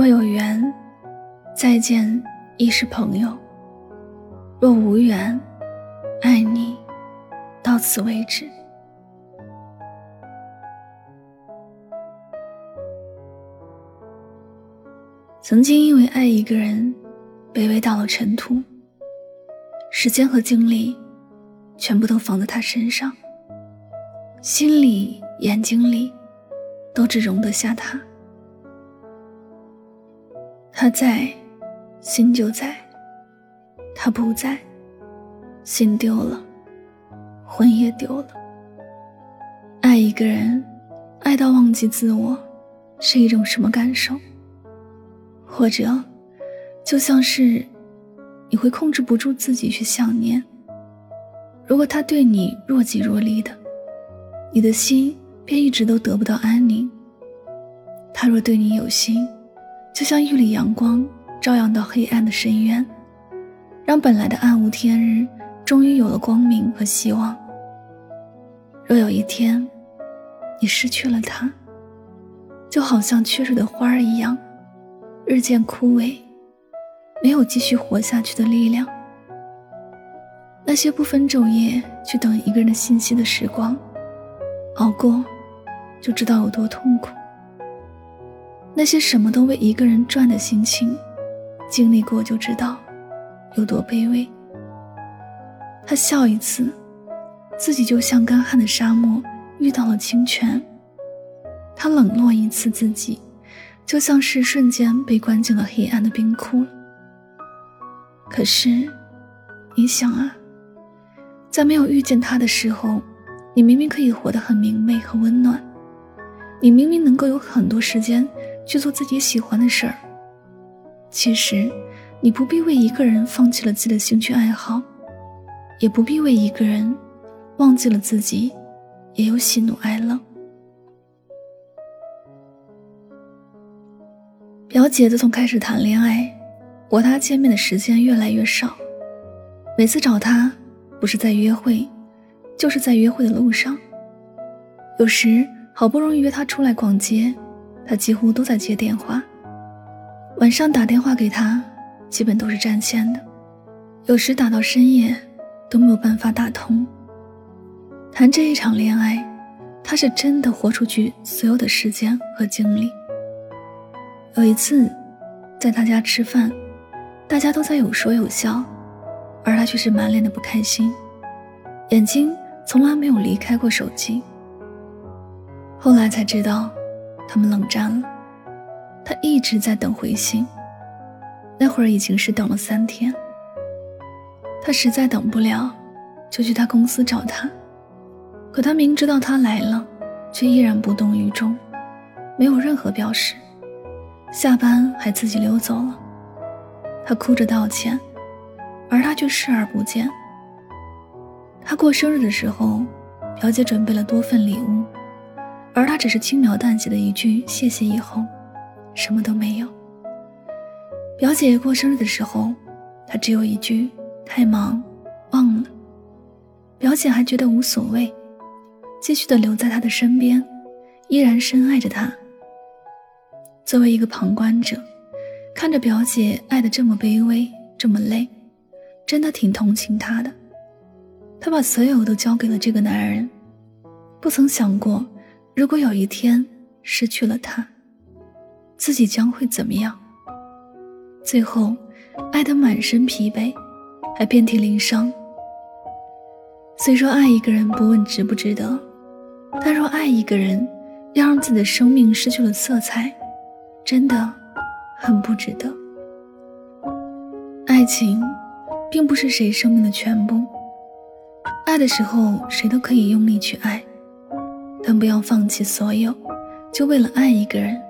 若有缘，再见亦是朋友；若无缘，爱你到此为止。曾经因为爱一个人，卑微到了尘土，时间和精力全部都放在他身上，心里、眼睛里都只容得下他。他在，心就在；他不在，心丢了，魂也丢了。爱一个人，爱到忘记自我，是一种什么感受？或者，就像是你会控制不住自己去想念。如果他对你若即若离的，你的心便一直都得不到安宁。他若对你有心，就像一缕阳光，照耀到黑暗的深渊，让本来的暗无天日，终于有了光明和希望。若有一天，你失去了他，就好像缺水的花儿一样，日渐枯萎，没有继续活下去的力量。那些不分昼夜去等一个人的信息的时光，熬过，就知道有多痛苦。那些什么都为一个人转的心情，经历过就知道有多卑微。他笑一次，自己就像干旱的沙漠遇到了清泉；他冷落一次自己，就像是瞬间被关进了黑暗的冰窟。可是，你想啊，在没有遇见他的时候，你明明可以活得很明媚和温暖，你明明能够有很多时间。去做自己喜欢的事儿。其实，你不必为一个人放弃了自己的兴趣爱好，也不必为一个人忘记了自己也有喜怒哀乐。表姐自从开始谈恋爱，和她见面的时间越来越少。每次找她，不是在约会，就是在约会的路上。有时好不容易约她出来逛街。他几乎都在接电话，晚上打电话给他，基本都是占线的，有时打到深夜都没有办法打通。谈这一场恋爱，他是真的豁出去所有的时间和精力。有一次，在他家吃饭，大家都在有说有笑，而他却是满脸的不开心，眼睛从来没有离开过手机。后来才知道。他们冷战了，他一直在等回信。那会儿已经是等了三天。他实在等不了，就去他公司找他。可他明知道他来了，却依然无动于衷，没有任何表示。下班还自己溜走了。他哭着道歉，而他却视而不见。他过生日的时候，表姐准备了多份礼物。而他只是轻描淡写的一句“谢谢”以后，什么都没有。表姐过生日的时候，他只有一句“太忙，忘了”。表姐还觉得无所谓，继续的留在他的身边，依然深爱着他。作为一个旁观者，看着表姐爱的这么卑微，这么累，真的挺同情她的。她把所有都交给了这个男人，不曾想过。如果有一天失去了他，自己将会怎么样？最后，爱得满身疲惫，还遍体鳞伤。虽说爱一个人不问值不值得，但若爱一个人要让自己的生命失去了色彩，真的很不值得。爱情并不是谁生命的全部，爱的时候谁都可以用力去爱，但不要放弃所有，就为了爱一个人。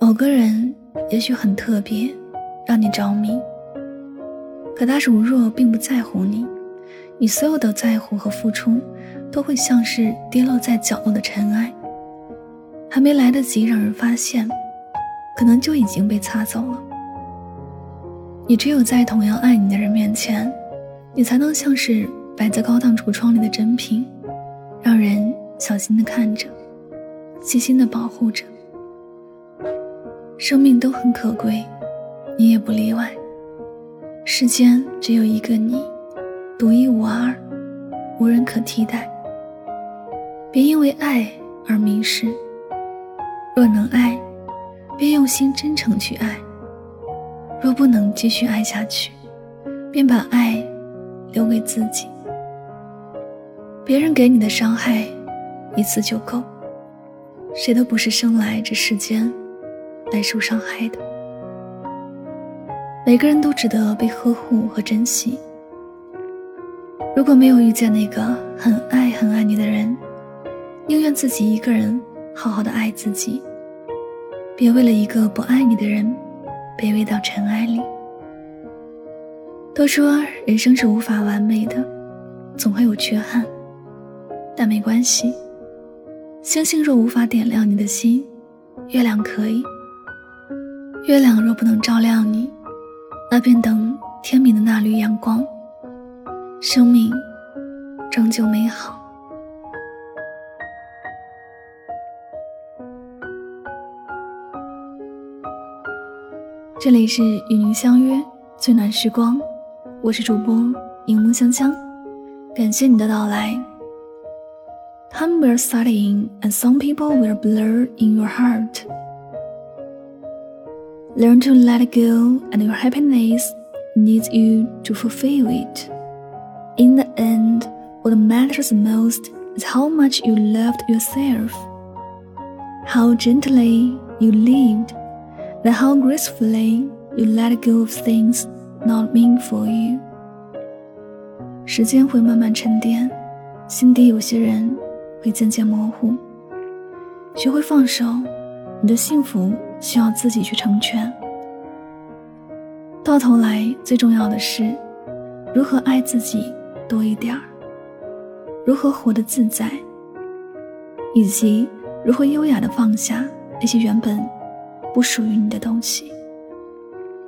某个人也许很特别，让你着迷，可他如若并不在乎你。你所有的在乎和付出，都会像是跌落在角落的尘埃，还没来得及让人发现，可能就已经被擦走了。你只有在同样爱你的人面前，你才能像是摆在高档橱窗里的珍品，让人小心的看着，细心的保护着。生命都很可贵，你也不例外。世间只有一个你。独一无二，无人可替代。别因为爱而迷失。若能爱，便用心真诚去爱；若不能继续爱下去，便把爱留给自己。别人给你的伤害，一次就够。谁都不是生来这世间来受伤害的。每个人都值得被呵护和珍惜。如果没有遇见那个很爱很爱你的人，宁愿自己一个人好好的爱自己，别为了一个不爱你的人卑微到尘埃里。都说人生是无法完美的，总会有缺憾，但没关系。星星若无法点亮你的心，月亮可以。月亮若不能照亮你，那便等天明的那缕阳光。生命终究美好。这里是与您相约最暖时光，我是主播柠檬香香，感谢你的到来。Time will set in, and some people will blur in your heart. Learn to let it go, and your happiness needs you to fulfill it. In the end, what matters most is how much you loved yourself, how gently you lived, and how gracefully you let go of things not meant for you. 时间会慢慢沉淀，心底有些人 会渐渐模糊。学会放手，你的幸福需要自己去成全。到头来，最重要的是如何爱自己。多一点儿，如何活得自在，以及如何优雅的放下那些原本不属于你的东西。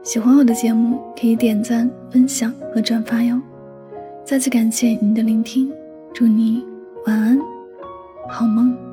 喜欢我的节目，可以点赞、分享和转发哟。再次感谢您的聆听，祝你晚安，好梦。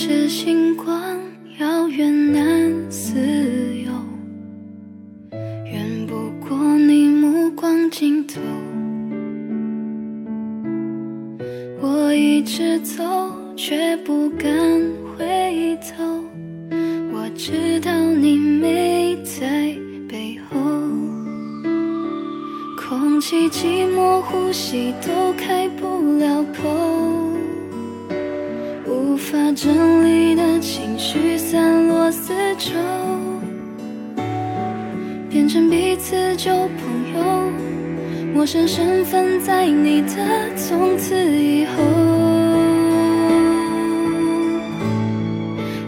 是星光遥远难自由，远不过你目光尽头。我一直走，却不敢回头。我知道你没在背后，空气寂寞，呼吸都开不了口。无法整理的情绪散落四周变成彼此旧朋友陌生身份在你的从此以后。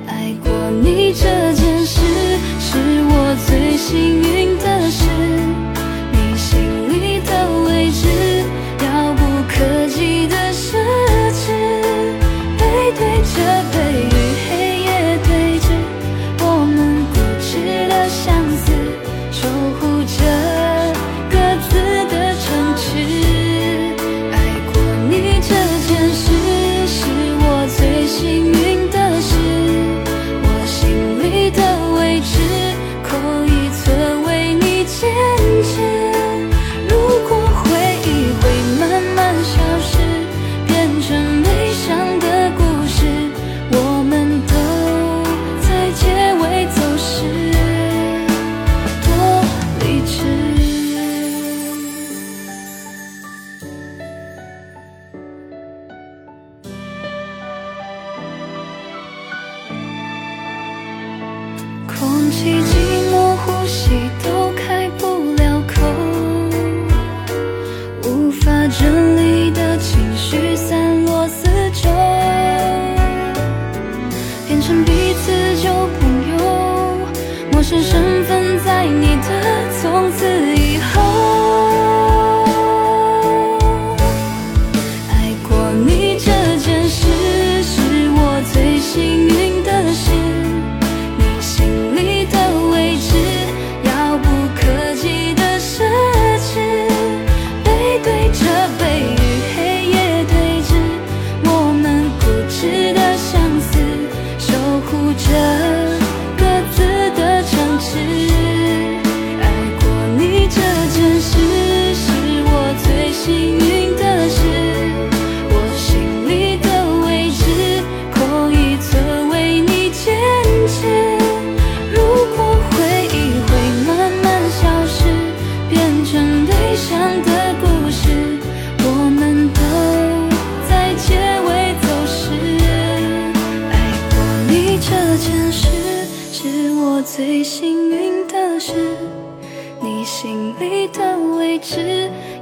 爱过你这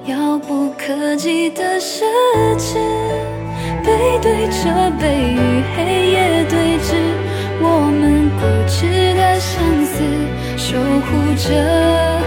遥不可及的奢侈，背对着背与黑夜对峙，我们固执的相思，守护着。